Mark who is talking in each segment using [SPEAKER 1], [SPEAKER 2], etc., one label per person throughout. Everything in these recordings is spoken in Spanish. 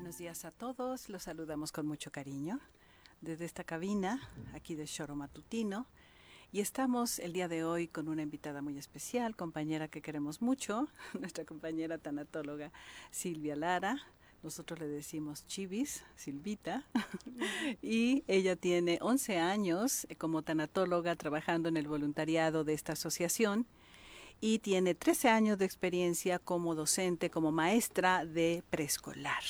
[SPEAKER 1] Buenos días a todos, los saludamos con mucho cariño desde esta cabina aquí de Choro Matutino y estamos el día de hoy con una invitada muy especial, compañera que queremos mucho, nuestra compañera tanatóloga Silvia Lara. Nosotros le decimos Chivis, Silvita, y ella tiene 11 años como tanatóloga trabajando en el voluntariado de esta asociación y tiene 13 años de experiencia como docente, como maestra de preescolar.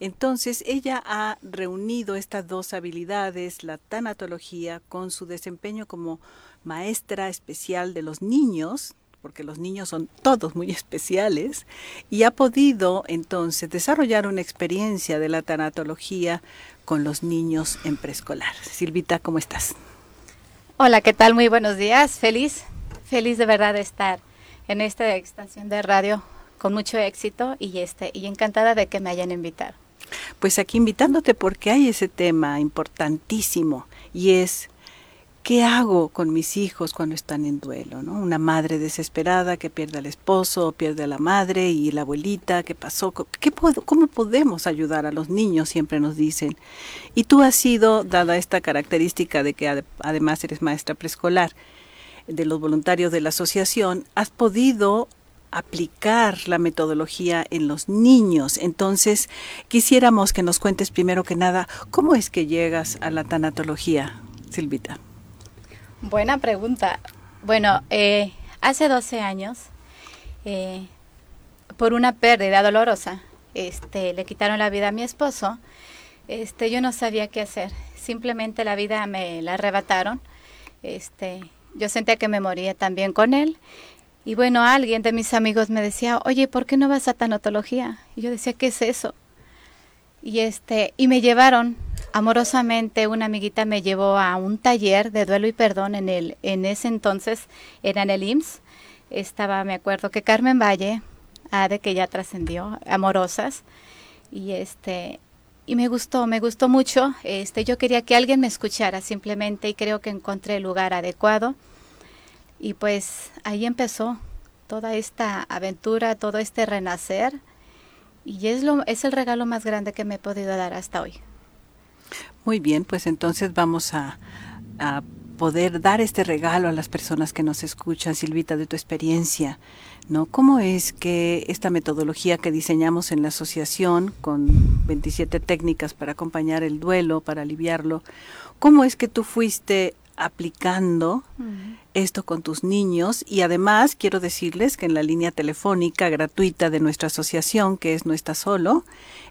[SPEAKER 1] Entonces, ella ha reunido estas dos habilidades, la tanatología, con su desempeño como maestra especial de los niños, porque los niños son todos muy especiales, y ha podido entonces desarrollar una experiencia de la tanatología con los niños en preescolar. Silvita, ¿cómo estás?
[SPEAKER 2] Hola, ¿qué tal? Muy buenos días. Feliz, feliz de verdad de estar en esta estación de radio con mucho éxito y este y encantada de que me hayan invitado.
[SPEAKER 1] Pues aquí invitándote porque hay ese tema importantísimo y es ¿qué hago con mis hijos cuando están en duelo? ¿no? Una madre desesperada que pierde al esposo, pierde a la madre y la abuelita, ¿qué pasó? ¿Qué ¿Cómo podemos ayudar a los niños? Siempre nos dicen. Y tú has sido, dada esta característica de que además eres maestra preescolar, de los voluntarios de la asociación, has podido aplicar la metodología en los niños. Entonces, quisiéramos que nos cuentes primero que nada, ¿cómo es que llegas a la tanatología, Silvita?
[SPEAKER 2] Buena pregunta. Bueno, eh, hace 12 años, eh, por una pérdida dolorosa, este, le quitaron la vida a mi esposo. Este, yo no sabía qué hacer. Simplemente la vida me la arrebataron. Este, yo sentía que me moría también con él y bueno, alguien de mis amigos me decía, oye, ¿por qué no vas a tanatología? Y yo decía, ¿qué es eso? Y este, y me llevaron amorosamente, una amiguita me llevó a un taller de duelo y perdón en el, en ese entonces era en el IMSS. Estaba, me acuerdo que Carmen Valle, ah, de que ya trascendió, amorosas, y este, y me gustó, me gustó mucho. Este, yo quería que alguien me escuchara simplemente y creo que encontré el lugar adecuado. Y pues ahí empezó toda esta aventura, todo este renacer. Y es, lo, es el regalo más grande que me he podido dar hasta hoy.
[SPEAKER 1] Muy bien, pues entonces vamos a, a poder dar este regalo a las personas que nos escuchan, Silvita, de tu experiencia, ¿no? ¿Cómo es que esta metodología que diseñamos en la asociación con 27 técnicas para acompañar el duelo, para aliviarlo, cómo es que tú fuiste aplicando esto con tus niños. Y además quiero decirles que en la línea telefónica gratuita de nuestra asociación, que es No Está Solo,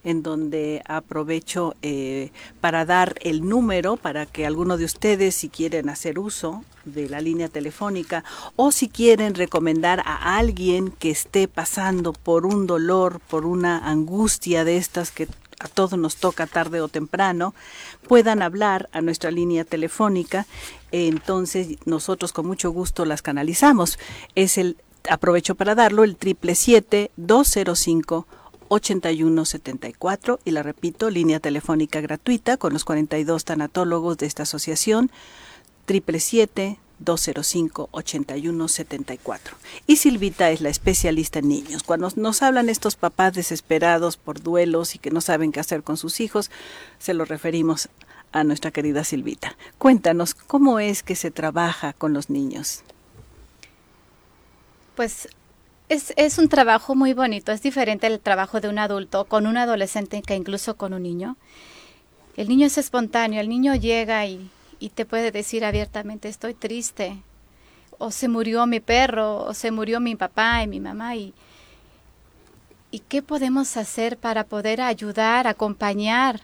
[SPEAKER 1] en donde aprovecho eh, para dar el número para que alguno de ustedes, si quieren hacer uso de la línea telefónica o si quieren recomendar a alguien que esté pasando por un dolor, por una angustia de estas que a todos nos toca tarde o temprano, puedan hablar a nuestra línea telefónica. Entonces nosotros con mucho gusto las canalizamos. Es el, aprovecho para darlo, el triple siete dos cero cinco 8174 y la repito, línea telefónica gratuita con los 42 tanatólogos de esta asociación, triple siete 205-8174. Y Silvita es la especialista en niños. Cuando nos hablan estos papás desesperados por duelos y que no saben qué hacer con sus hijos, se lo referimos a nuestra querida Silvita. Cuéntanos, ¿cómo es que se trabaja con los niños?
[SPEAKER 2] Pues es, es un trabajo muy bonito, es diferente el trabajo de un adulto con un adolescente que incluso con un niño. El niño es espontáneo, el niño llega y y te puede decir abiertamente estoy triste o se murió mi perro o se murió mi papá y mi mamá y y qué podemos hacer para poder ayudar, acompañar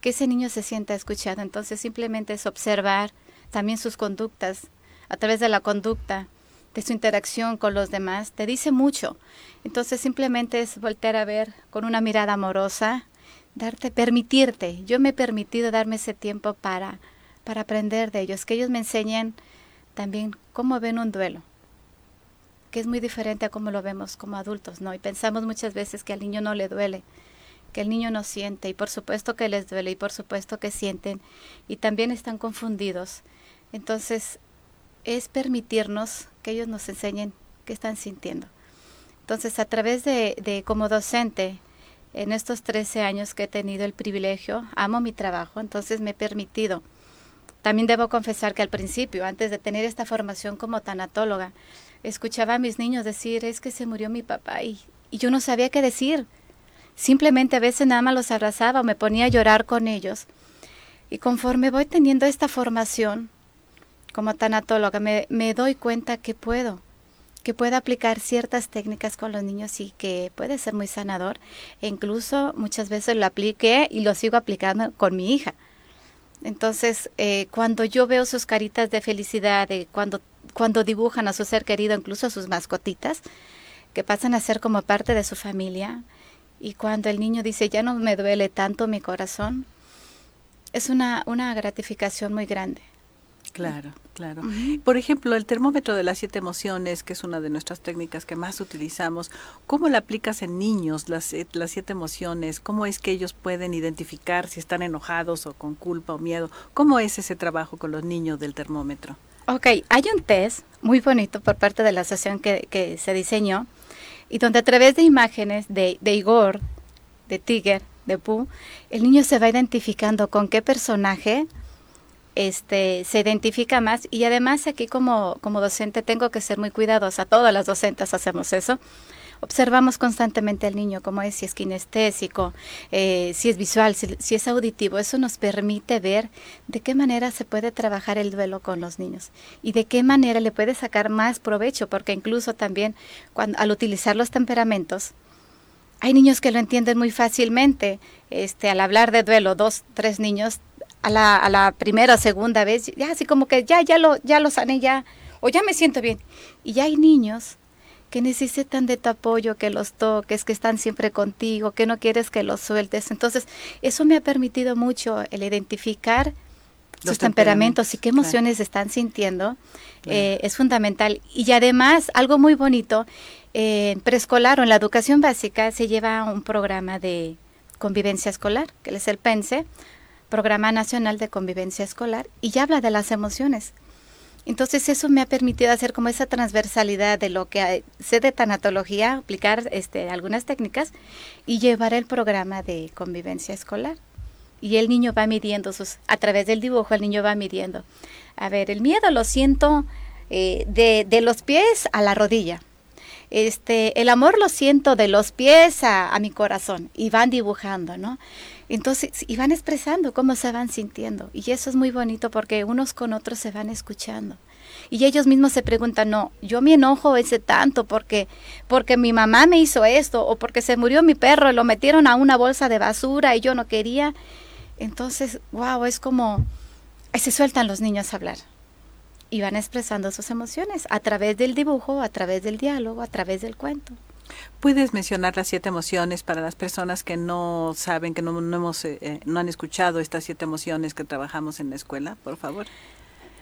[SPEAKER 2] que ese niño se sienta escuchado. Entonces simplemente es observar también sus conductas a través de la conducta, de su interacción con los demás, te dice mucho. Entonces simplemente es voltear a ver con una mirada amorosa, darte, permitirte. Yo me he permitido darme ese tiempo para para aprender de ellos, que ellos me enseñen también cómo ven un duelo, que es muy diferente a cómo lo vemos como adultos, ¿no? Y pensamos muchas veces que al niño no le duele, que el niño no siente, y por supuesto que les duele, y por supuesto que sienten, y también están confundidos. Entonces, es permitirnos que ellos nos enseñen qué están sintiendo. Entonces, a través de, de como docente, en estos 13 años que he tenido el privilegio, amo mi trabajo, entonces me he permitido. También debo confesar que al principio, antes de tener esta formación como tanatóloga, escuchaba a mis niños decir, es que se murió mi papá y, yo no sabía qué decir. Simplemente a veces nada más los abrazaba o me ponía a llorar con ellos. Y conforme voy teniendo esta formación como tanatóloga, me, me doy cuenta que puedo, que puedo aplicar ciertas técnicas con los niños y que puede ser muy sanador. E incluso muchas veces lo apliqué y lo sigo aplicando con mi hija. Entonces, eh, cuando yo veo sus caritas de felicidad, de cuando, cuando dibujan a su ser querido, incluso a sus mascotitas, que pasan a ser como parte de su familia, y cuando el niño dice, ya no me duele tanto mi corazón, es una, una gratificación muy grande.
[SPEAKER 1] Claro, claro. Por ejemplo, el termómetro de las siete emociones, que es una de nuestras técnicas que más utilizamos, ¿cómo la aplicas en niños, las, las siete emociones? ¿Cómo es que ellos pueden identificar si están enojados o con culpa o miedo? ¿Cómo es ese trabajo con los niños del termómetro?
[SPEAKER 2] Ok, hay un test muy bonito por parte de la asociación que, que se diseñó y donde a través de imágenes de, de Igor, de Tiger, de Pooh, el niño se va identificando con qué personaje este, se identifica más y además aquí como, como docente tengo que ser muy cuidadosa, todas las docentes hacemos eso. Observamos constantemente al niño, cómo es, si es kinestésico, eh, si es visual, si, es auditivo. Eso nos permite ver de qué manera se puede trabajar el duelo con los niños y de qué manera le puede sacar más provecho, porque incluso también al utilizar los temperamentos, hay niños que lo entienden muy fácilmente. Este, al hablar de duelo, dos, tres niños a la, a la primera o segunda vez, ya así como que ya, ya lo, ya lo sané, ya, o ya me siento bien. Y ya hay niños que necesitan de tu apoyo, que los toques, que están siempre contigo, que no quieres que los sueltes. Entonces, eso me ha permitido mucho el identificar sus temperamentos, y qué emociones están sintiendo. Eh, es fundamental. Y además, algo muy bonito, eh, en preescolar o en la educación básica se lleva un programa de convivencia escolar, que es el PENSE, Programa Nacional de Convivencia Escolar, y ya habla de las emociones. Entonces eso me ha permitido hacer como esa transversalidad de lo que sé de tanatología, aplicar este, algunas técnicas y llevar el programa de convivencia escolar. Y el niño va midiendo sus, a través del dibujo el niño va midiendo. A ver, el miedo lo siento eh, de, de, los pies a la rodilla. Este, el amor lo siento de los pies a, mi corazón y van dibujando, ¿no? Entonces, y van expresando cómo se van sintiendo. Y eso es muy bonito porque unos con otros se van escuchando. Y ellos mismos se preguntan, no, yo me enojo ese tanto porque, porque mi mamá me hizo esto, o porque se murió mi perro y lo metieron a una bolsa de basura y yo no quería. Entonces, wow, es como, se sueltan los niños a hablar. Y van expresando sus emociones a través del dibujo, a través del diálogo, a través del cuento.
[SPEAKER 1] ¿Puedes mencionar las siete emociones para las personas que no saben, que no, no hemos, eh, eh, no han escuchado estas siete emociones que trabajamos en la escuela, por favor?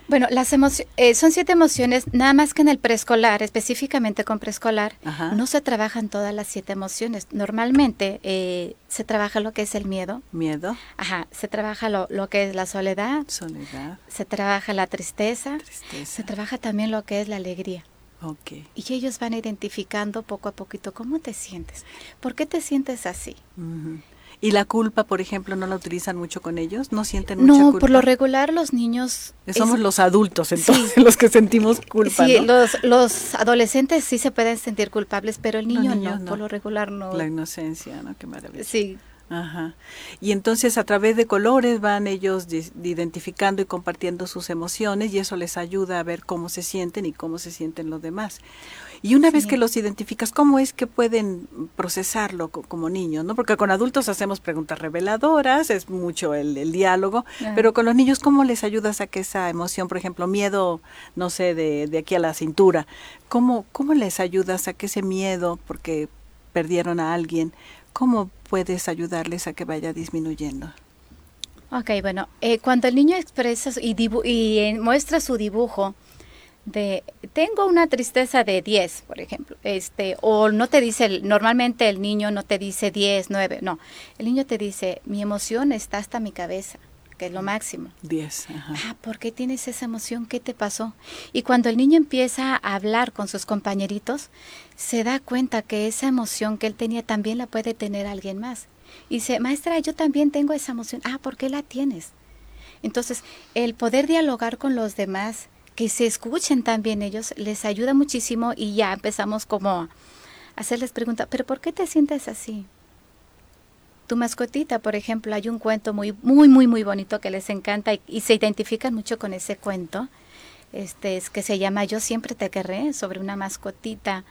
[SPEAKER 2] Bueno, las eh, son siete emociones, nada más que en el preescolar, específicamente con preescolar, no se trabajan todas las siete emociones. Normalmente eh, se trabaja lo que es el miedo.
[SPEAKER 1] Miedo.
[SPEAKER 2] Ajá, se trabaja lo, lo que es la soledad.
[SPEAKER 1] Soledad.
[SPEAKER 2] Se trabaja la tristeza.
[SPEAKER 1] Tristeza.
[SPEAKER 2] Se trabaja también lo que es la alegría.
[SPEAKER 1] Okay.
[SPEAKER 2] Y ellos van identificando poco a poquito cómo te sientes. ¿Por qué te sientes así?
[SPEAKER 1] Uh -huh. ¿Y la culpa, por ejemplo, no la utilizan mucho con ellos? ¿No sienten mucha
[SPEAKER 2] no,
[SPEAKER 1] culpa?
[SPEAKER 2] por lo regular los niños...
[SPEAKER 1] Somos es, los adultos, entonces, sí, los que sentimos culpa,
[SPEAKER 2] Sí,
[SPEAKER 1] ¿no?
[SPEAKER 2] los, los adolescentes sí se pueden sentir culpables, pero el niño no,
[SPEAKER 1] no,
[SPEAKER 2] por lo regular no.
[SPEAKER 1] La inocencia, ¿no? Qué maravilla.
[SPEAKER 2] Sí.
[SPEAKER 1] Ajá. Y entonces a través de colores van ellos identificando y compartiendo sus emociones y eso les ayuda a ver cómo se sienten y cómo se sienten los demás. Y una sí. vez que los identificas, ¿cómo es que pueden procesarlo como niños? ¿no? Porque con adultos hacemos preguntas reveladoras, es mucho el, el diálogo, pero con los niños, ¿cómo les ayudas a que esa emoción, por ejemplo, miedo, no sé, de, de aquí a la cintura, ¿cómo, ¿cómo les ayudas a que ese miedo, porque perdieron a alguien, cómo puedes ayudarles a que vaya disminuyendo?
[SPEAKER 2] Ok, bueno, eh, cuando el niño expresa y, y eh, muestra su dibujo, de tengo una tristeza de 10, por ejemplo, este o no te dice normalmente el niño no te dice 10, 9, no. El niño te dice, "Mi emoción está hasta mi cabeza." Que es lo máximo.
[SPEAKER 1] 10.
[SPEAKER 2] Ah, ¿por qué tienes esa emoción? ¿Qué te pasó? Y cuando el niño empieza a hablar con sus compañeritos, se da cuenta que esa emoción que él tenía también la puede tener alguien más. Y dice, maestra, yo también tengo esa emoción. Ah, ¿por qué la tienes? Entonces, el poder dialogar con los demás, que se escuchen también ellos, les ayuda muchísimo y ya empezamos como a hacerles preguntas, pero ¿por qué te sientes así? Tu mascotita, por ejemplo, hay un cuento muy, muy, muy, muy bonito que les encanta y, se identifican mucho con ese cuento. Este es que se llama Yo siempre te querré, sobre una mascotita.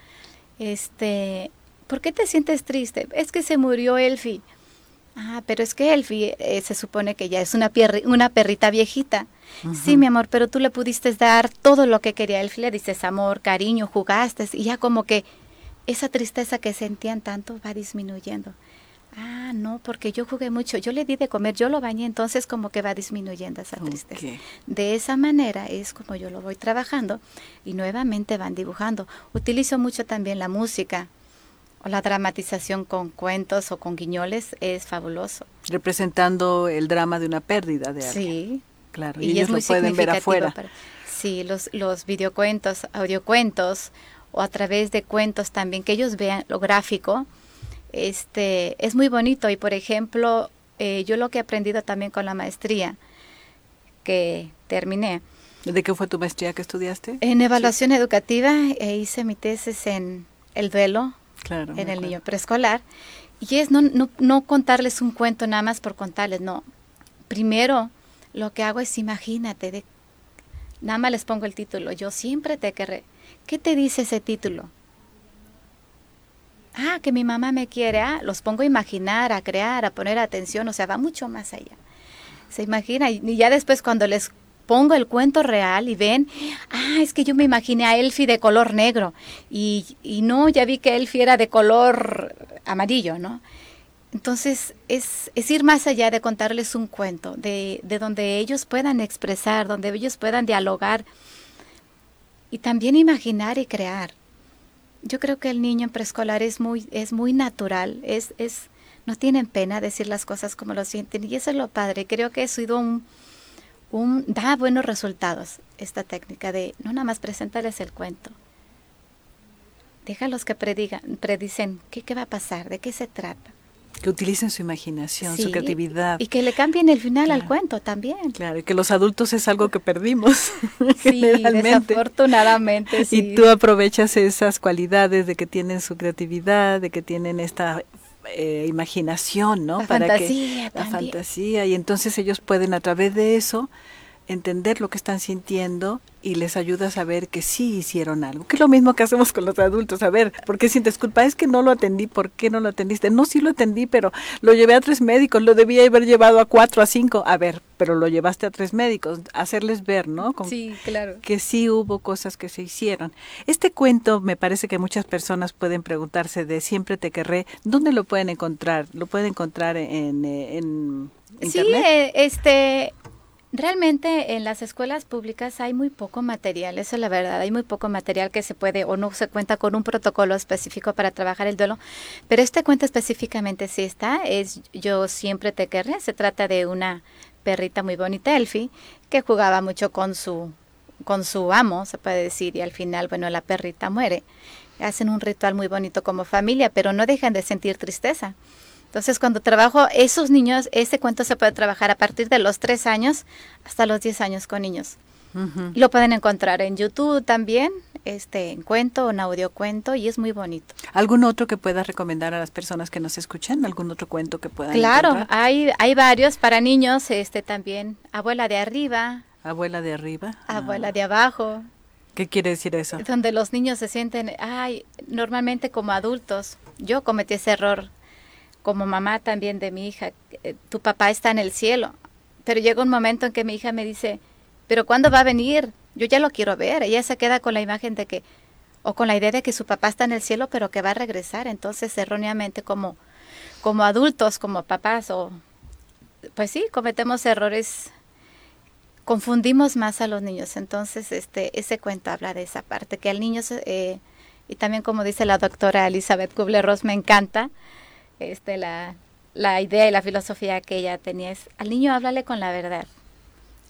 [SPEAKER 2] Este, ¿por qué te sientes triste? Es que se murió Elfie. Ah, pero es que Elfie eh, se supone que ya es una, una perrita viejita. Sí, mi amor, pero tú le pudiste dar todo lo que quería Elfie. Le dices amor, cariño, jugaste y ya como que esa tristeza que sentían tanto va disminuyendo. Ah, no, porque yo jugué mucho, yo le di de comer, yo lo bañé, entonces como que va disminuyendo esa tristeza. De esa manera es como yo lo voy trabajando y nuevamente van dibujando. Utilizo mucho también la música o la dramatización con cuentos o con guiñoles, es fabuloso.
[SPEAKER 1] Representando el drama de una pérdida de alguien.
[SPEAKER 2] Sí.
[SPEAKER 1] Claro, y, ellos lo pueden ver afuera.
[SPEAKER 2] sí, los, los videocuentos, audiocuentos o a través de cuentos también, que ellos vean lo gráfico, este, es muy bonito. Y por ejemplo, eh, yo lo que he aprendido también con la maestría que terminé.
[SPEAKER 1] ¿De qué fue tu maestría que estudiaste?
[SPEAKER 2] En evaluación educativa e hice mi tesis en el duelo, en el niño preescolar. Y es no, no, no contarles un cuento nada más por contarles, no. Primero, lo que hago es imagínate, de, nada más les pongo el título, yo siempre te querré. ¿Qué te dice ese título? Ah, que mi mamá me quiere. Ah, los pongo a imaginar, a crear, a poner atención. O sea, va mucho más allá. Se imagina. Y ya después cuando les pongo el cuento real y ven, ah, es que yo me imaginé a Elfie de color negro. Y, y no, ya vi que Elfie era de color amarillo, ¿no? Entonces es, es, ir más allá de contarles un cuento, de, de donde ellos puedan expresar, donde ellos puedan dialogar y también imaginar y crear. Yo creo que el niño en preescolar es muy, es muy natural, es, es, no tienen pena decir las cosas como lo sienten y eso es lo padre. Creo que ha sido un, un, da buenos resultados esta técnica de no nada más presentarles el cuento. Déjalos que predigan, predicen qué, qué va a pasar, de qué se trata.
[SPEAKER 1] Que utilicen su imaginación, su creatividad.
[SPEAKER 2] Y que le cambien el final al cuento también.
[SPEAKER 1] Claro, y que los adultos es algo que perdimos.
[SPEAKER 2] Sí, desafortunadamente. Sí.
[SPEAKER 1] Y tú aprovechas esas cualidades de que tienen su creatividad, de que tienen esta eh, imaginación, ¿no?
[SPEAKER 2] La Para fantasía.
[SPEAKER 1] Que, la fantasía. Y entonces ellos pueden a través de eso entender lo que están sintiendo y les ayuda a saber que sí hicieron algo, que es lo mismo que hacemos con los adultos, a ver, ¿por qué sientes culpa? Es que no lo atendí, ¿por qué no lo atendiste? No, sí lo atendí, pero lo llevé a tres médicos, lo debía haber llevado a cuatro, a cinco, a ver, pero lo llevaste a tres médicos, hacerles ver, ¿no?
[SPEAKER 2] sí, claro.
[SPEAKER 1] Que sí hubo cosas que se hicieron. Este cuento me parece que muchas personas pueden preguntarse de Siempre te querré, ¿dónde lo pueden encontrar? ¿Lo pueden encontrar en, en,
[SPEAKER 2] Sí, eh, este, Realmente en las escuelas públicas hay muy poco material, eso es la verdad, hay muy poco material que se puede o no se cuenta con un protocolo específico para trabajar el duelo, pero este cuento específicamente sí está, es Yo siempre te querré, se trata de una perrita muy bonita, Elfie, que jugaba mucho con su, con su amo, se puede decir, y al final, bueno, la perrita muere. Hacen un ritual muy bonito como familia, pero no dejan de sentir tristeza. Entonces, cuando trabajo esos niños, ese cuento se puede trabajar a partir de los 3 años hasta los 10 años con niños. Lo pueden encontrar en YouTube también, este en cuento, en audio cuento y es muy bonito.
[SPEAKER 1] ¿Algún otro que puedas recomendar a las personas que nos escuchan? ¿Algún otro cuento que puedan
[SPEAKER 2] Claro, hay hay varios para niños, este también Abuela de arriba,
[SPEAKER 1] Abuela de arriba,
[SPEAKER 2] Abuela ah. de abajo.
[SPEAKER 1] ¿Qué quiere decir eso?
[SPEAKER 2] Donde los niños se sienten, ay, normalmente como adultos. Yo cometí ese error como mamá también de mi hija, eh, tu papá está en el cielo. Pero llega un momento en que mi hija me dice, pero ¿cuándo va a venir? Yo ya lo quiero ver. Ella se queda con la imagen de que, o con la idea de que su papá está en el cielo, pero que va a regresar. Entonces, erróneamente, como, como adultos, como papás, o pues sí, cometemos errores, confundimos más a los niños. Entonces, este, ese cuento habla de esa parte, que al niño, eh, y también como dice la doctora Elizabeth Kubler-Ross, me encanta, este, la, la idea y la filosofía que ella tenía es, al niño háblale con la verdad.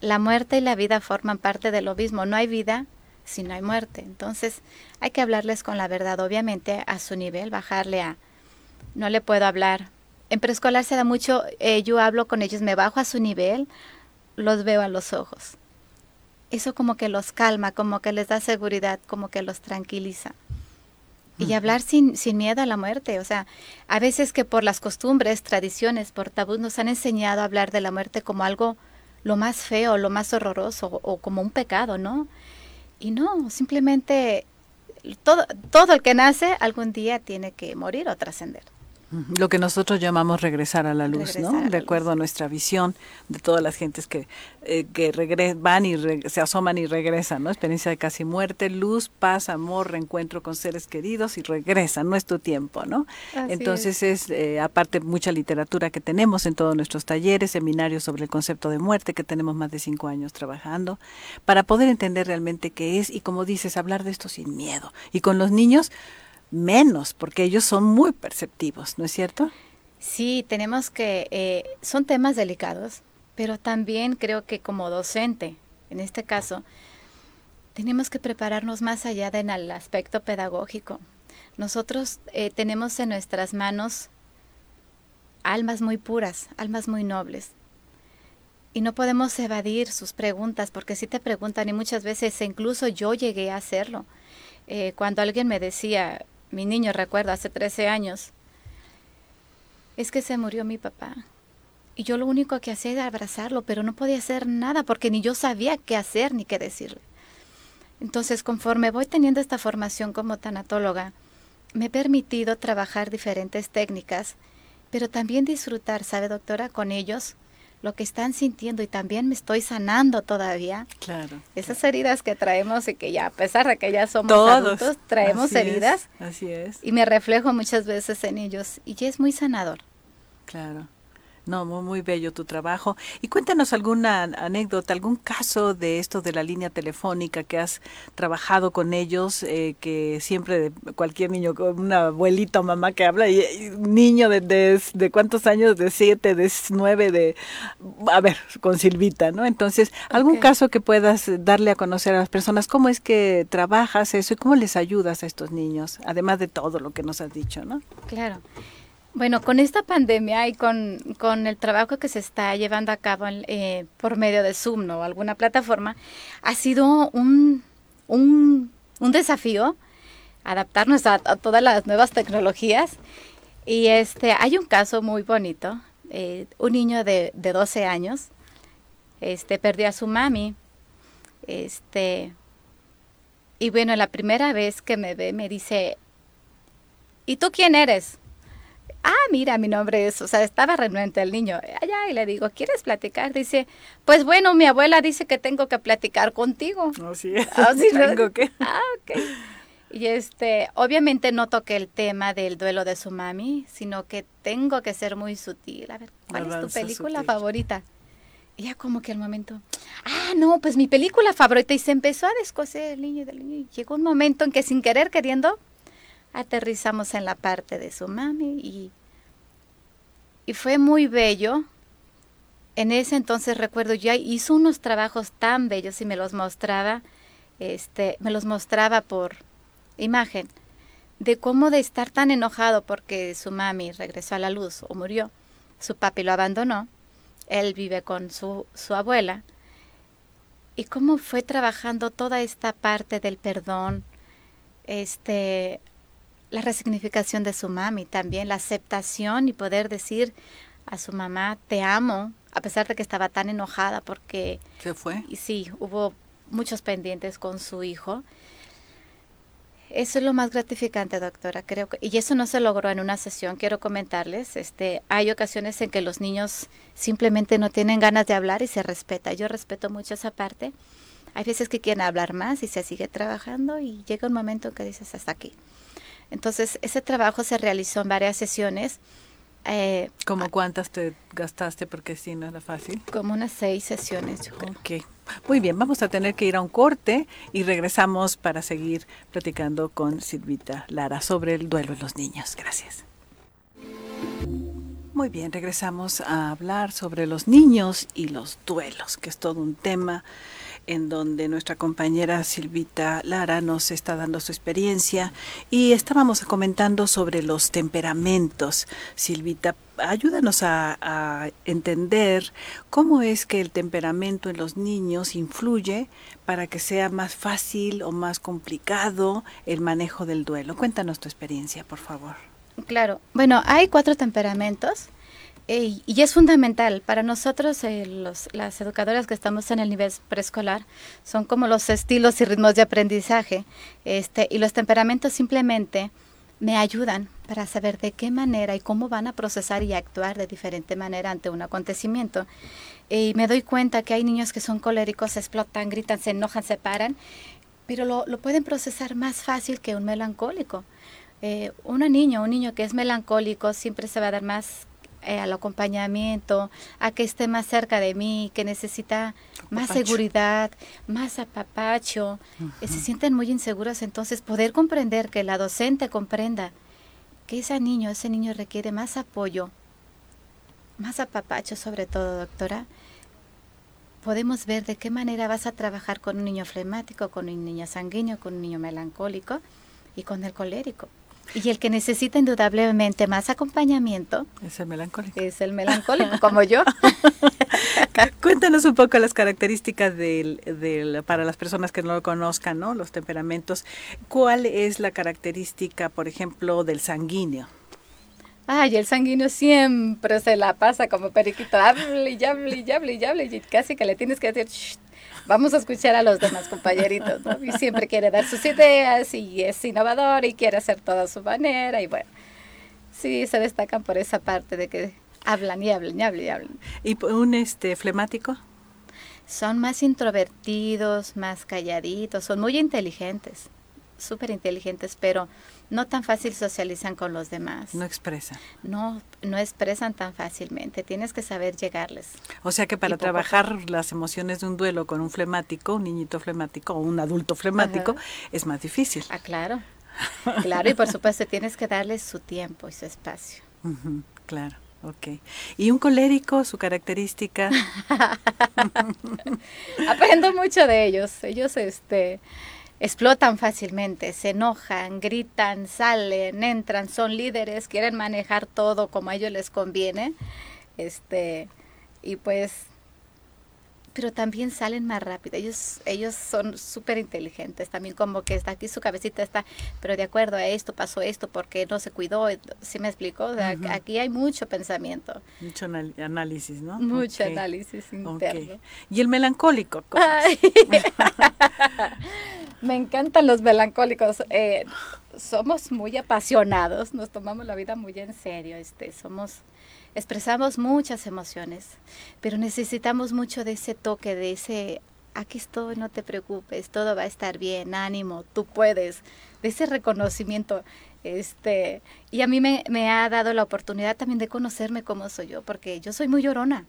[SPEAKER 2] La muerte y la vida forman parte de lo mismo. No hay vida si no hay muerte. Entonces hay que hablarles con la verdad, obviamente a su nivel, bajarle a, no le puedo hablar. En preescolar se da mucho, eh, yo hablo con ellos, me bajo a su nivel, los veo a los ojos. Eso como que los calma, como que les da seguridad, como que los tranquiliza. Y hablar sin, sin miedo a la muerte. O sea, a veces que por las costumbres, tradiciones, por tabús nos han enseñado a hablar de la muerte como algo lo más feo, lo más horroroso o como un pecado, ¿no? Y no, simplemente todo, todo el que nace algún día tiene que morir o trascender.
[SPEAKER 1] Lo que nosotros llamamos regresar a la luz, ¿no? de acuerdo a nuestra visión de todas las gentes que, eh, que van y se asoman y regresan, ¿no? Experiencia de casi muerte, luz, paz, amor, reencuentro con seres queridos y regresan, no es tu tiempo, ¿no? Entonces es, eh, aparte, mucha literatura que tenemos en todos nuestros talleres, seminarios sobre el concepto de muerte, que tenemos más de cinco años trabajando, para poder entender realmente qué es y, como dices, hablar de esto sin miedo. Y con los niños, menos, porque ellos son muy perceptivos, ¿no es cierto?
[SPEAKER 2] Sí, tenemos que, eh, son temas delicados, pero también creo que como docente, en este caso, tenemos que prepararnos más allá del aspecto pedagógico. Nosotros eh, tenemos en nuestras manos almas muy puras, almas muy nobles. Y no podemos evadir sus preguntas, porque si te preguntan, y muchas veces incluso yo llegué a hacerlo, eh, cuando alguien me decía, mi niño recuerda hace 13 años, es que se murió mi papá. Y yo lo único que hacía era abrazarlo, pero no podía hacer nada porque ni yo sabía qué hacer ni qué decirle. Entonces, conforme voy teniendo esta formación como tanatóloga, me he permitido trabajar diferentes técnicas, pero también disfrutar, ¿sabe doctora? Con ellos lo que están sintiendo y también me estoy sanando todavía.
[SPEAKER 1] Claro.
[SPEAKER 2] Esas heridas que traemos y que ya, a pesar de que ya somos adultos, traemos heridas.
[SPEAKER 1] así es.
[SPEAKER 2] Y me reflejo muchas veces en ellos y ya es muy sanador.
[SPEAKER 1] Claro. No, muy, bello tu trabajo. Y cuéntanos alguna anécdota, algún caso de esto de la línea telefónica que has trabajado con ellos, eh, que siempre cualquier niño, una abuelita o mamá que habla, y, un niño de, de, cuántos años, de siete, de nueve, de, a ver, con Silvita, ¿no? Entonces, algún caso que puedas darle a conocer a las personas, cómo es que trabajas eso y cómo les ayudas a estos niños, además de todo lo que nos has dicho, ¿no?
[SPEAKER 2] Claro. Bueno, con esta pandemia y con, el trabajo que se está llevando a cabo eh, por medio de Zoom o alguna plataforma, ha sido un, un, desafío adaptarnos a, todas las nuevas tecnologías. Y este, hay un caso muy bonito, eh, un niño de, de 12 años, este, perdió a su mami, este, y bueno, la primera vez que me ve me dice, ¿y tú quién eres? Ah, mira, mi nombre es, o sea, estaba renuente el niño. Allá y le digo, ¿quieres platicar? Dice, pues bueno, mi abuela dice que tengo que platicar contigo.
[SPEAKER 1] Oh, sí, ah, sí tengo que.
[SPEAKER 2] Ah, ok. Y este, obviamente no toqué el tema del duelo de su mami, sino que tengo que ser muy sutil. A ver, ¿cuál es tu película favorita? Y ya como que al momento, ah, no, pues mi película favorita. Y se empezó a descoser el niño del niño. Y llegó un momento en que sin querer queriendo, aterrizamos en la parte de su mami y, y fue muy bello. En ese entonces recuerdo ya hizo unos trabajos tan bellos y me los mostraba, este, me los mostraba por imagen de cómo de estar tan enojado porque su mami regresó a la luz o murió, su papi lo abandonó, él vive con su, su abuela, y cómo fue trabajando toda esta parte del perdón, este, la resignificación de su mami, también la aceptación y poder decir a su mamá, te amo, a pesar de que estaba tan enojada porque...
[SPEAKER 1] ¿Qué fue?
[SPEAKER 2] Y sí, hubo muchos pendientes con su hijo. Eso es lo más gratificante, doctora, creo que, y eso no se logró en una sesión, quiero comentarles, este, hay ocasiones en que los niños simplemente no tienen ganas de hablar y se respeta. Yo respeto mucho esa parte. Hay veces que quieren hablar más y se sigue trabajando y llega un momento en que dices hasta aquí. Entonces, ese trabajo se realizó en varias sesiones.
[SPEAKER 1] Eh, ¿Cómo cuántas te gastaste? Porque si no era fácil.
[SPEAKER 2] Como unas seis sesiones, yo
[SPEAKER 1] Ok. Muy bien, vamos a tener que ir a un corte y regresamos para seguir platicando con Silvita Lara sobre el duelo de los niños. Gracias. Muy bien, regresamos a hablar sobre los niños y los duelos, que es todo un tema en donde nuestra compañera Silvita Lara nos está dando su experiencia y estábamos comentando sobre los temperamentos. Silvita, ayúdanos a, entender cómo es que el temperamento en los niños influye para que sea más fácil o más complicado el manejo del duelo. Cuéntanos tu experiencia, por favor.
[SPEAKER 2] Claro, bueno, hay cuatro temperamentos y es fundamental para nosotros, eh, los, las educadoras que estamos en el nivel preescolar, son como los estilos y ritmos de aprendizaje, este, y los temperamentos simplemente me ayudan para saber de qué manera y cómo van a procesar y actuar de diferente manera ante un acontecimiento. Y me doy cuenta que hay niños que son coléricos, explotan, gritan, se enojan, se paran, pero lo, lo pueden procesar más fácil que un melancólico. Eh, una niña, un niño que es melancólico siempre se va a dar más eh, al acompañamiento, a que esté más cerca de mí, que necesita más seguridad, más apapacho, eh, se sienten muy inseguros, entonces poder comprender que la docente comprenda que ese niño, ese niño requiere más apoyo, más apapacho sobre todo, doctora, podemos ver de qué manera vas a trabajar con un niño flemático, con un niño sanguíneo, con un niño melancólico y con el colérico. Y el que necesita indudablemente más acompañamiento
[SPEAKER 1] es el melancólico.
[SPEAKER 2] Es el melancólico, como yo.
[SPEAKER 1] Cuéntanos un poco las características del, del, para las personas que no lo conozcan, ¿no? Los temperamentos. ¿Cuál es la característica, por ejemplo, del sanguíneo?
[SPEAKER 2] Ay, el sanguíneo siempre se la pasa como periquito, hable y hable y hable y hable y casi que le tienes que decir, vamos a escuchar a los demás compañeritos, ¿no? Y siempre quiere dar sus ideas y es innovador y quiere hacer todo a su manera y bueno, sí, se destacan por esa parte de que hablan y hablan y hablan y hablan.
[SPEAKER 1] ¿Y un este flemático?
[SPEAKER 2] Son más introvertidos, más calladitos, son muy inteligentes, súper inteligentes, pero no tan fácil socializan con los demás.
[SPEAKER 1] No expresan.
[SPEAKER 2] No, no expresan tan fácilmente. Tienes que saber llegarles.
[SPEAKER 1] O sea que para trabajar las emociones de un duelo con un flemático, un niñito flemático o un adulto flemático, es más difícil.
[SPEAKER 2] Ah, claro. Claro, y por supuesto tienes que darles su tiempo y su espacio.
[SPEAKER 1] claro. Ok. ¿Y un colérico, su característica?
[SPEAKER 2] Aprendo mucho de ellos. Ellos, este, explotan fácilmente, se enojan, gritan, salen, entran, son líderes, quieren manejar todo como a ellos les conviene. Este, y pues pero también salen más rápido. Ellos, ellos son súper inteligentes, también como que está aquí su cabecita está, pero de acuerdo a esto pasó esto porque no se cuidó, ¿sí me explico? Aquí hay mucho pensamiento.
[SPEAKER 1] Mucho análisis, ¿no?
[SPEAKER 2] Mucho análisis interno.
[SPEAKER 1] ¿Y el melancólico?
[SPEAKER 2] me encantan los melancólicos. Eh, somos muy apasionados, nos tomamos la vida muy en serio, este, somos expresamos muchas emociones, pero necesitamos mucho de ese toque, de ese, aquí estoy, no te preocupes, todo va a estar bien, ánimo, tú puedes, de ese reconocimiento. Este, y a mí me, me ha dado la oportunidad también de conocerme cómo soy yo, porque yo soy muy llorona.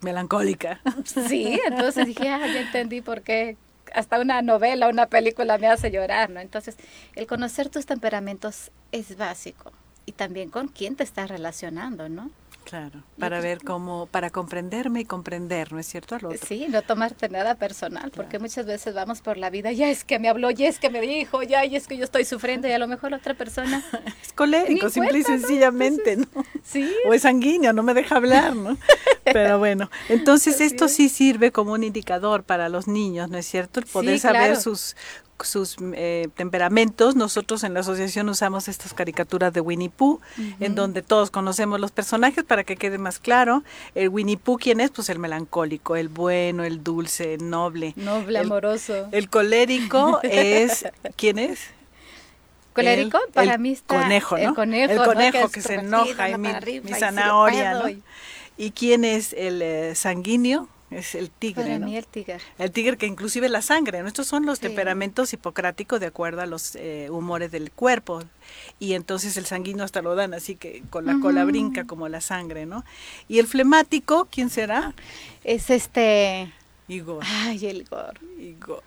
[SPEAKER 1] Melancólica.
[SPEAKER 2] Sí, entonces dije, ah, ya entendí por qué hasta una novela, una película me hace llorar, ¿no? Entonces, el conocer tus temperamentos es básico y también con quién te estás relacionando, ¿no?
[SPEAKER 1] Claro, para ver cómo, para comprenderme y comprender, ¿no es cierto? Al otro.
[SPEAKER 2] Sí, no tomarte nada personal, porque muchas veces vamos por la vida, ya es que me habló, ya es que me dijo, ya y es que yo estoy sufriendo y a lo mejor otra persona...
[SPEAKER 1] es colérico, simple y sencillamente, ¿no? Sí. O es sanguíneo, no me deja hablar, ¿no? Pero bueno, entonces esto sí sirve como un indicador para los niños, ¿no es cierto? El poder saber sus sus eh, temperamentos. Nosotros en la asociación usamos estas caricaturas de Winnie Pooh, en donde todos conocemos los personajes para que quede más claro. El Winnie Pooh, ¿quién es? Pues el melancólico, el bueno, el dulce, el noble.
[SPEAKER 2] Noble, amoroso.
[SPEAKER 1] El colérico es, ¿quién es?
[SPEAKER 2] colérico para mí está
[SPEAKER 1] conejo, ¿no?
[SPEAKER 2] el conejo,
[SPEAKER 1] el conejo que, se enoja y mi, zanahoria, ¿no? ¿Y quién es el eh, sanguíneo? Es el tigre.
[SPEAKER 2] Para mí el tigre.
[SPEAKER 1] El tigre que inclusive la sangre. Estos son los temperamentos hipocráticos de acuerdo a los eh, humores del cuerpo. Y entonces el sanguíneo hasta lo dan así que con la cola brinca como la sangre, ¿no? Y el flemático, ¿quién será?
[SPEAKER 2] Es este
[SPEAKER 1] Igor.
[SPEAKER 2] Ay, el Igor.
[SPEAKER 1] Igor.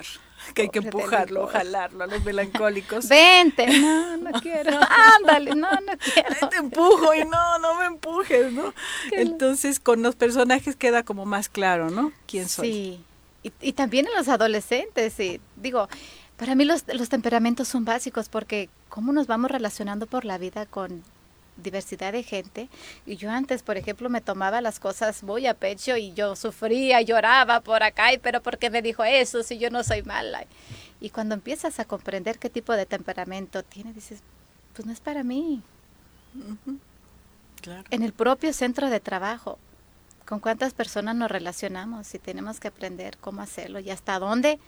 [SPEAKER 1] Que hay que
[SPEAKER 2] Pobre
[SPEAKER 1] empujarlo, jalarlo a los melancólicos.
[SPEAKER 2] Vente. No, no quiero. Ándale, no, no quiero.
[SPEAKER 1] Te empujo y no, no me empujes, ¿no? Entonces con los personajes queda como más claro, ¿no? ¿Quién soy?
[SPEAKER 2] Sí. Y, y también en los adolescentes, y digo, para mí los, los temperamentos son básicos porque cómo nos vamos relacionando por la vida con diversidad de gente. Y yo antes, por ejemplo, me tomaba las cosas muy a pecho y yo sufría, lloraba por acá, y pero ¿por qué me dijo eso si yo no soy mala? Y cuando empiezas a comprender qué tipo de temperamento tiene, dices, pues no es para mí.
[SPEAKER 1] Claro.
[SPEAKER 2] En el propio centro de trabajo, con cuántas personas nos relacionamos y tenemos que aprender cómo hacerlo y hasta dónde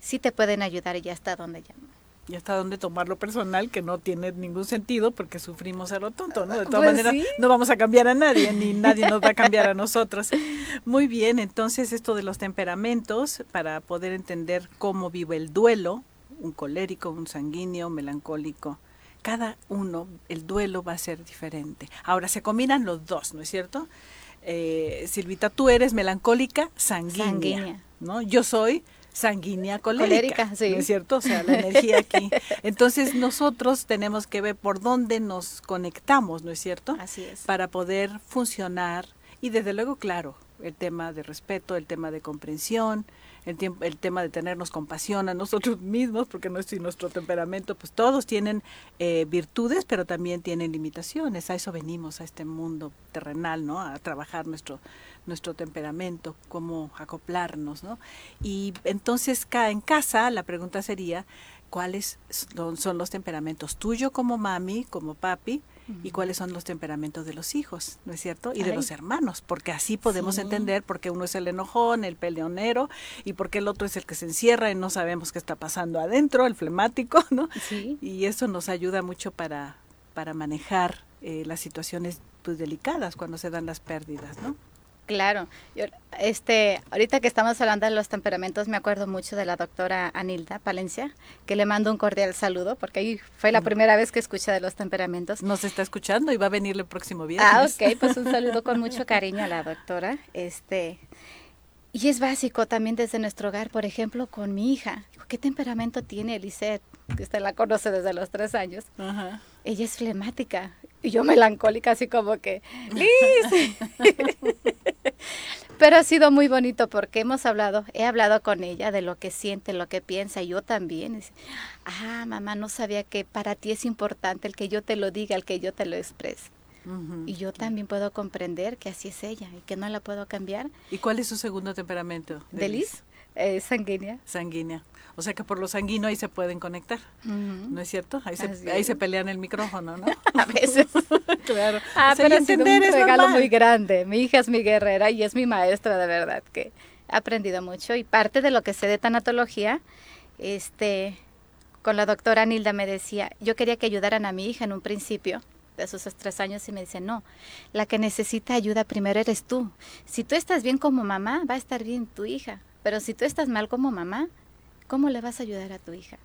[SPEAKER 2] sí te pueden ayudar y hasta dónde ya no.
[SPEAKER 1] Y hasta dónde tomarlo personal, que no tiene ningún sentido porque sufrimos a lo tonto, ¿no? De todas
[SPEAKER 2] Pues
[SPEAKER 1] maneras,
[SPEAKER 2] sí.
[SPEAKER 1] no vamos a cambiar a nadie, ni nadie nos va a cambiar a nosotros. Muy bien, entonces esto de los temperamentos, para poder entender cómo vive el duelo, un colérico, un sanguíneo, melancólico, cada uno, el duelo va a ser diferente. Ahora, se combinan los dos, ¿no es cierto? Eh, Silvita, tú eres melancólica, sanguínea,
[SPEAKER 2] Sanguínea.
[SPEAKER 1] ¿no? Yo soy sanguínea colérica,
[SPEAKER 2] Colérica, sí.
[SPEAKER 1] ¿no es cierto? O sea, la energía aquí. Entonces nosotros tenemos que ver por dónde nos conectamos, ¿no es cierto?
[SPEAKER 2] Así es.
[SPEAKER 1] Para poder funcionar y desde luego, claro, el tema de respeto, el tema de comprensión, el, tiempo, el tema de tenernos compasión a nosotros mismos, porque no es y nuestro temperamento, pues todos tienen eh, virtudes, pero también tienen limitaciones. A eso venimos, a este mundo terrenal, ¿no? A trabajar nuestro, nuestro temperamento, cómo acoplarnos, ¿no? Y entonces, en casa, la pregunta sería, ¿cuáles son, son los temperamentos tuyo como mami, como papi? Y cuáles son los temperamentos de los hijos, ¿no es cierto? Y de los hermanos, porque así podemos
[SPEAKER 2] Sí.
[SPEAKER 1] entender por qué uno es el enojón, el peleonero, y por qué el otro es el que se encierra y no sabemos qué está pasando adentro, el flemático, ¿no?
[SPEAKER 2] Sí.
[SPEAKER 1] Y eso nos ayuda mucho para, para manejar eh, las situaciones pues, delicadas cuando se dan las pérdidas, ¿no?
[SPEAKER 2] Claro, yo, este, ahorita que estamos hablando de los temperamentos, me acuerdo mucho de la doctora Anilda Palencia, que le mando un cordial saludo, porque ahí fue la primera vez que escuché de los temperamentos.
[SPEAKER 1] Nos está escuchando y va a venir el próximo viernes.
[SPEAKER 2] Ah, ok, pues un saludo con mucho cariño a la doctora. Este, y es básico también desde nuestro hogar, por ejemplo, con mi hija. ¿Qué temperamento tiene Elisette? Que usted la conoce desde los tres años.
[SPEAKER 1] Ajá.
[SPEAKER 2] Ella es flemática y yo melancólica, así como que, Liz. Pero ha sido muy bonito porque hemos hablado, he hablado con ella de lo que siente, lo que piensa, y yo también. Dice, ah, mamá, no sabía que para ti es importante el que yo te lo diga, el que yo te lo exprese. Y yo también puedo comprender que así es ella y que no la puedo cambiar.
[SPEAKER 1] ¿Y cuál es su segundo temperamento?
[SPEAKER 2] ¿De Liz? Eh, sanguínea.
[SPEAKER 1] Sanguínea. O sea que por lo sanguíneo ahí se pueden conectar. ¿no es cierto? Ahí se, ahí
[SPEAKER 2] es.
[SPEAKER 1] se pelean el micrófono, ¿no?
[SPEAKER 2] A veces.
[SPEAKER 1] claro.
[SPEAKER 2] Ah,
[SPEAKER 1] O sea,
[SPEAKER 2] pero ha sido un regalo
[SPEAKER 1] normal.
[SPEAKER 2] muy grande. Mi hija es mi guerrera y es mi maestra de verdad, que he aprendido mucho. Y parte de lo que sé de tanatología, este, con la doctora Nilda me decía, yo quería que ayudaran a mi hija en un principio de sus tres años y me dice, no, la que necesita ayuda primero eres tú. Si tú estás bien como mamá, va a estar bien tu hija. Pero si tú estás mal como mamá, ¿cómo le vas a ayudar a tu hija?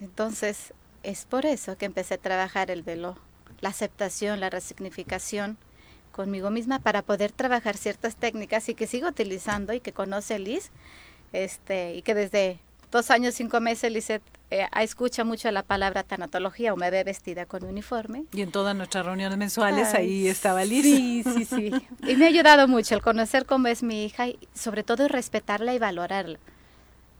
[SPEAKER 2] Entonces, es por eso que empecé a trabajar el velo, la aceptación, la resignificación conmigo misma para poder trabajar ciertas técnicas y que sigo utilizando y que conoce Liz, este, y que desde dos años, cinco meses, Lizeth eh, escucha mucho la palabra tanatología o me ve vestida con uniforme.
[SPEAKER 1] Y en todas nuestras reuniones mensuales
[SPEAKER 2] Ay,
[SPEAKER 1] ahí estaba Liz.
[SPEAKER 2] Sí, sí, sí. Y me ha ayudado mucho el conocer cómo es mi hija y sobre todo respetarla y valorarla.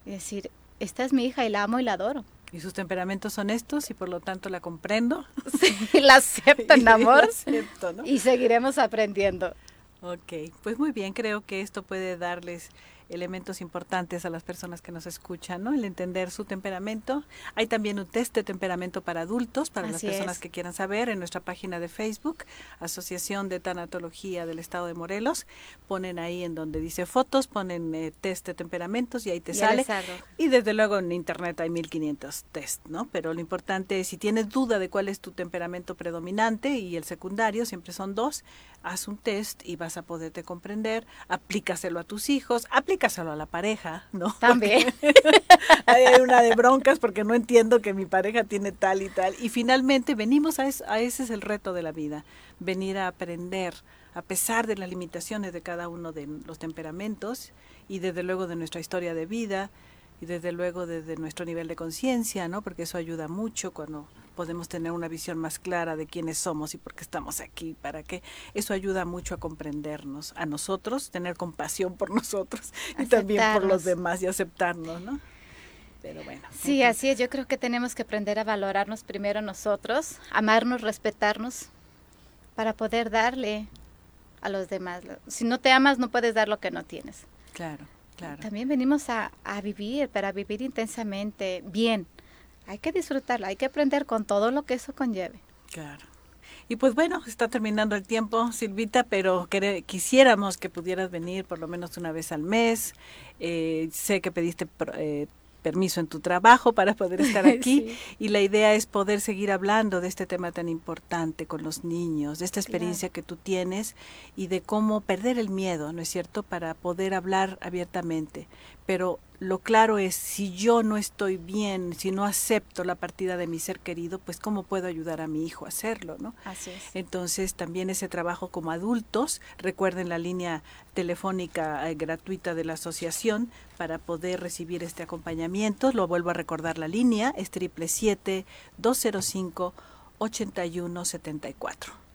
[SPEAKER 2] Y decir, esta es mi hija y la amo y la adoro.
[SPEAKER 1] Y sus temperamentos son estos y por lo tanto la comprendo.
[SPEAKER 2] Sí, la acepto en
[SPEAKER 1] la
[SPEAKER 2] amor
[SPEAKER 1] acepto, ¿no?
[SPEAKER 2] y seguiremos aprendiendo.
[SPEAKER 1] Ok, pues muy bien, creo que esto puede darles elementos importantes a las personas que nos escuchan, ¿no? El entender su temperamento. Hay también un test de temperamento para adultos, para las personas
[SPEAKER 2] es.
[SPEAKER 1] que quieran saber, en nuestra página de Facebook, Asociación de Tanatología del Estado de Morelos. Ponen ahí en donde dice fotos, ponen eh, test de temperamentos y ahí te sale. Y desde luego en internet hay 1500 test, ¿no? Pero lo importante es si tienes duda de cuál es tu temperamento predominante y el secundario, siempre son dos, haz un test y vas a poderte comprender, aplícaselo a tus hijos, aplícaselo a la pareja, ¿no?
[SPEAKER 2] También.
[SPEAKER 1] hay una de broncas porque no entiendo que mi pareja tiene tal y tal. Y finalmente venimos a, a ese es el reto de la vida, venir a aprender a pesar de las limitaciones de cada uno de los temperamentos y desde luego de nuestra historia de vida y desde luego desde nuestro nivel de conciencia, ¿no? Porque eso ayuda mucho cuando podemos tener una visión más clara de quiénes somos y por qué estamos aquí, para qué. Eso ayuda mucho a comprendernos, a nosotros, tener compasión por nosotros y también por los demás y aceptarnos, ¿no?
[SPEAKER 2] Pero bueno. Sí, así es. Yo creo que tenemos que aprender a valorarnos primero nosotros, amarnos, respetarnos, para poder darle a los demás. Si no te amas, no puedes dar lo que no tienes.
[SPEAKER 1] Claro. Claro.
[SPEAKER 2] También venimos a, a, vivir, para vivir intensamente, bien. Hay que disfrutarlo, hay que aprender con todo lo que eso conlleve.
[SPEAKER 1] Claro. Y pues bueno, está terminando el tiempo, Silvita, pero quisiéramos que pudieras venir por lo menos una vez al mes. Eh, sé que pediste eh, permiso en tu trabajo para poder estar aquí y la idea es poder seguir hablando de este tema tan importante con los niños, de esta experiencia que tú tienes y de cómo perder el miedo, ¿no es cierto?, para poder hablar abiertamente. Pero lo claro es, si yo no estoy bien, si no acepto la partida de mi ser querido, pues cómo puedo ayudar a mi hijo a hacerlo, ¿no?
[SPEAKER 2] Así es.
[SPEAKER 1] Entonces, también ese trabajo como adultos, recuerden la línea telefónica eh, gratuita de la asociación para poder recibir este acompañamiento, lo vuelvo a recordar la línea, es 777 205 8174.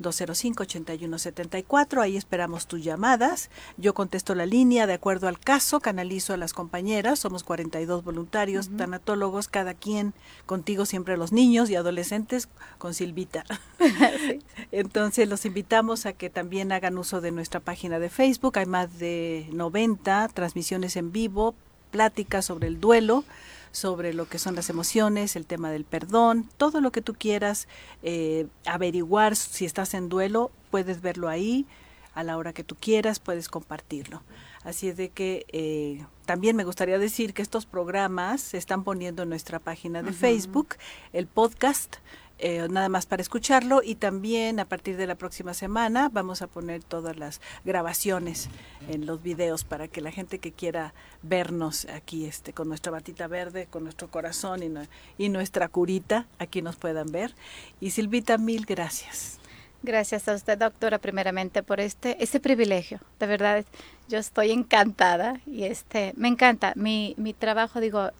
[SPEAKER 1] 205-8174. Ahí esperamos tus llamadas. Yo contesto la línea de acuerdo al caso, canalizo a las compañeras. Somos 42 voluntarios, tanatólogos, cada quien, contigo siempre los niños y adolescentes, con Silvita. Entonces los invitamos a que también hagan uso de nuestra página de Facebook. Hay más de 90 transmisiones en vivo, pláticas sobre el duelo sobre lo que son las emociones, el tema del perdón, todo lo que tú quieras eh, averiguar si estás en duelo, puedes verlo ahí a la hora que tú quieras, puedes compartirlo. Así es de que eh, también me gustaría decir que estos programas se están poniendo en nuestra página de Facebook, el podcast eh, nada más para escucharlo y también a partir de la próxima semana vamos a poner todas las grabaciones en los videos para que la gente que quiera vernos aquí este con nuestra batita verde, con nuestro corazón y, y nuestra curita aquí nos puedan ver. Y Silvita, mil gracias.
[SPEAKER 2] Gracias a usted, doctora, primeramente por este, este privilegio. De verdad, yo estoy encantada y este, me encanta. Mi, mi trabajo, digo,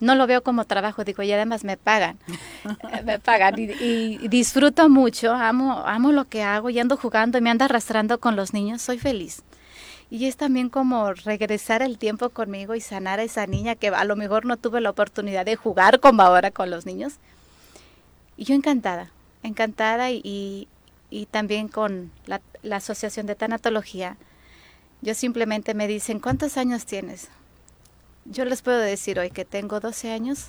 [SPEAKER 2] no lo veo como trabajo, digo, y además me pagan, me pagan y, disfruto mucho, amo, amo lo que hago y ando jugando y me ando arrastrando con los niños, soy feliz. Y es también como regresar el tiempo conmigo y sanar a esa niña que a lo mejor no tuve la oportunidad de jugar como ahora con los niños. Y yo encantada, encantada y, y también con la, la Asociación de Tanatología. Yo simplemente me dicen, ¿cuántos años tienes? Yo les puedo decir hoy que tengo 12 años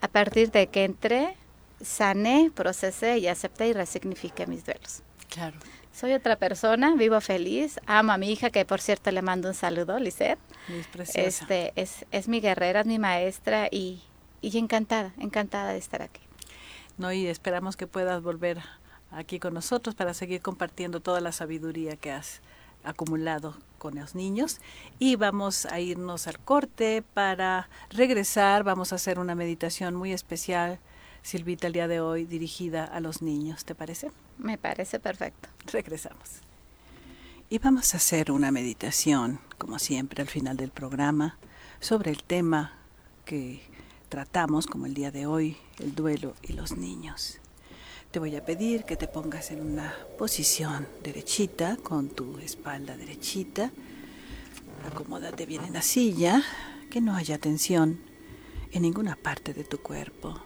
[SPEAKER 2] a partir de que entré, sané, procesé y acepté y resignifiqué mis duelos.
[SPEAKER 1] Claro.
[SPEAKER 2] Soy otra persona, vivo feliz, amo a mi hija, que por cierto le mando un saludo, Lisette.
[SPEAKER 1] Es
[SPEAKER 2] Este, es, es mi guerrera, es mi maestra y, y encantada, encantada de estar aquí.
[SPEAKER 1] No, y esperamos que puedas volver aquí con nosotros para seguir compartiendo toda la sabiduría que has acumulado con los niños y vamos a irnos al corte para regresar. Vamos a hacer una meditación muy especial, Silvita, el día de hoy dirigida a los niños. ¿Te parece?
[SPEAKER 2] Me parece perfecto.
[SPEAKER 1] Regresamos. Y vamos a hacer una meditación, como siempre, al final del programa, sobre el tema que tratamos, como el día de hoy, el duelo y los niños. Te voy a pedir que te pongas en una posición derechita, con tu espalda derechita. Acomódate bien en la silla, que no haya tensión en ninguna parte de tu cuerpo.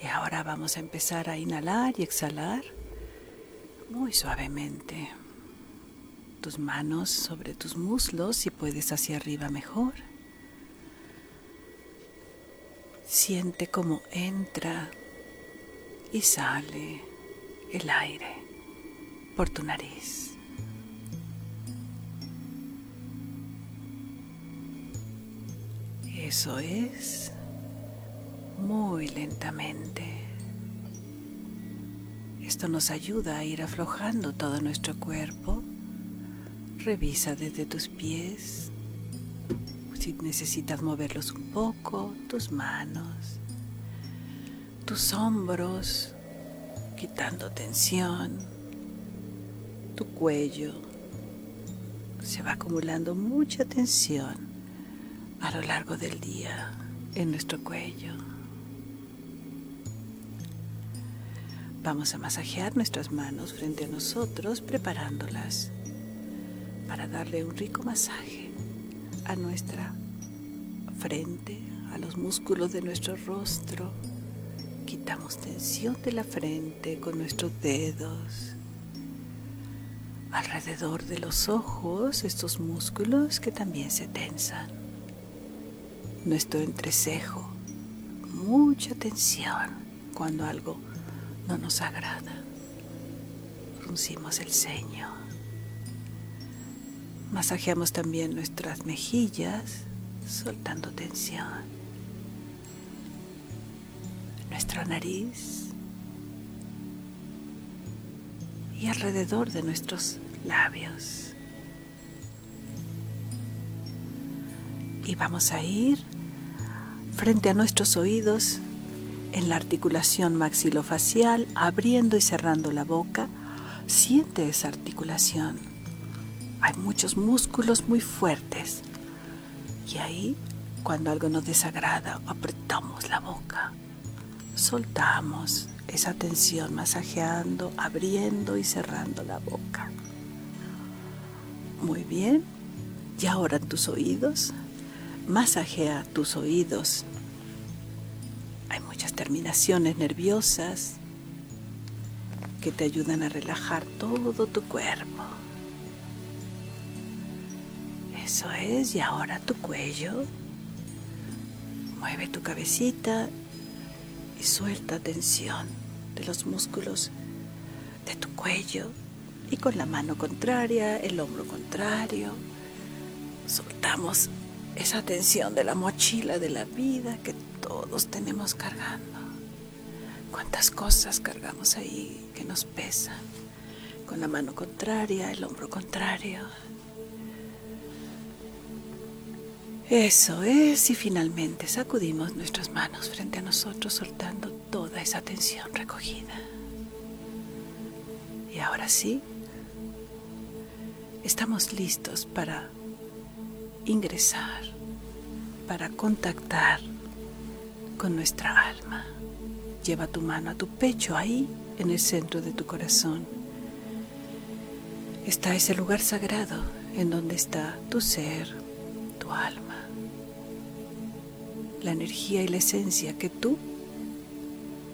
[SPEAKER 1] Y ahora vamos a empezar a inhalar y exhalar muy suavemente. Tus manos sobre tus muslos, si puedes hacia arriba mejor. Siente cómo entra y sale el aire por tu nariz. Eso es muy lentamente. Esto nos ayuda a ir aflojando todo nuestro cuerpo. Revisa desde tus pies, si necesitas moverlos un poco, tus manos, tus hombros, quitando tensión, tu cuello. Se va acumulando mucha tensión a lo largo del día en nuestro cuello. Vamos a masajear nuestras manos frente a nosotros, preparándolas para darle un rico masaje a nuestra frente, a los músculos de nuestro rostro. Quitamos tensión de la frente con nuestros dedos. Alrededor de los ojos, estos músculos que también se tensan. Nuestro entrecejo, mucha tensión cuando algo no nos agrada. Fruncimos el ceño. Masajeamos también nuestras mejillas, soltando tensión. Nuestra nariz y alrededor de nuestros labios. Y vamos a ir frente a nuestros oídos en la articulación maxilofacial, abriendo y cerrando la boca. Siente esa articulación. Hay muchos músculos muy fuertes. Y ahí, cuando algo nos desagrada, apretamos la boca. Soltamos esa tensión masajeando, abriendo y cerrando la boca. Muy bien. Y ahora tus oídos, masajea tus oídos hay muchas terminaciones nerviosas que te ayudan a relajar todo tu cuerpo. Eso es, y ahora tu cuello. Mueve tu cabecita y suelta tensión de los músculos de tu cuello y con la mano contraria, el hombro contrario, soltamos esa tensión de la mochila de la vida que todos tenemos cargando. Cuántas cosas cargamos ahí que nos pesan. Con la mano contraria, el hombro contrario. Eso es, y finalmente sacudimos nuestras manos frente a nosotros soltando toda esa tensión recogida. Y ahora sí, estamos listos para ingresar, para contactar con nuestra alma. Lleva tu mano a tu pecho ahí, en el centro de tu corazón. Está ese lugar sagrado en donde está tu ser, tu alma, la energía y la esencia que tú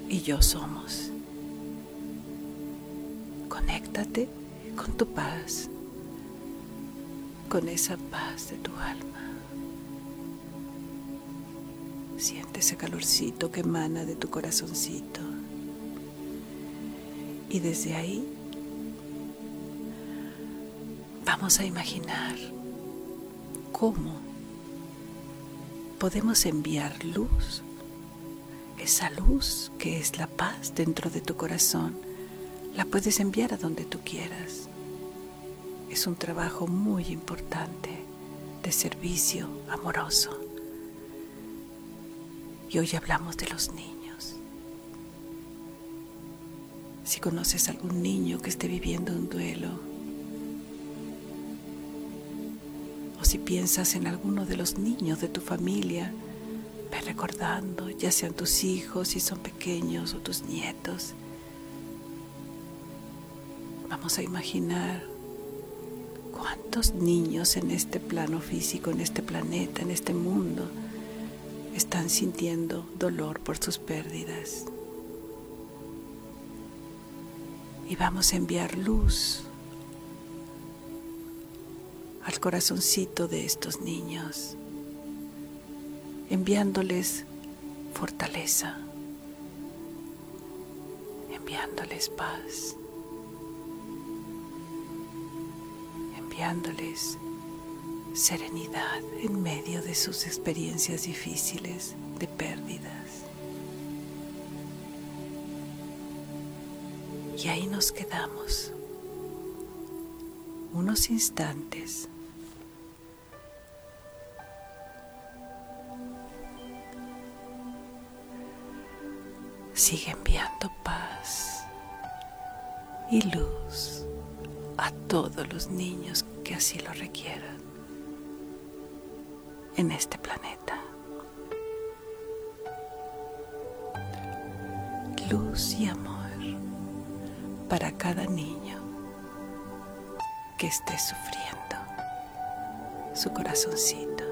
[SPEAKER 1] y yo somos. Conéctate con tu paz, con esa paz de tu alma. Siente ese calorcito que emana de tu corazoncito. Y desde ahí vamos a imaginar cómo podemos enviar luz, esa luz que es la paz dentro de tu corazón, la puedes enviar a donde tú quieras. Es un trabajo muy importante de servicio amoroso. Y hoy hablamos de los niños. Si conoces algún niño que esté viviendo un duelo, si piensas en alguno de los niños de tu familia, ve recordando, ya sean tus hijos, si son pequeños, o tus nietos. Vamos a imaginar cuántos niños en este plano físico, en este planeta, en este mundo, están sintiendo dolor por sus pérdidas. Y vamos a enviar luz al corazoncito de estos niños, enviándoles fortaleza, enviándoles paz, enviándoles serenidad en medio de sus experiencias difíciles de pérdidas. Y ahí nos quedamos unos instantes sigue enviando paz y luz a todos los niños que así lo requieran en este planeta. Luz y amor para cada niño que esté sufriendo su corazoncito.